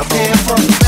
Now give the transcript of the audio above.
what I'm here for.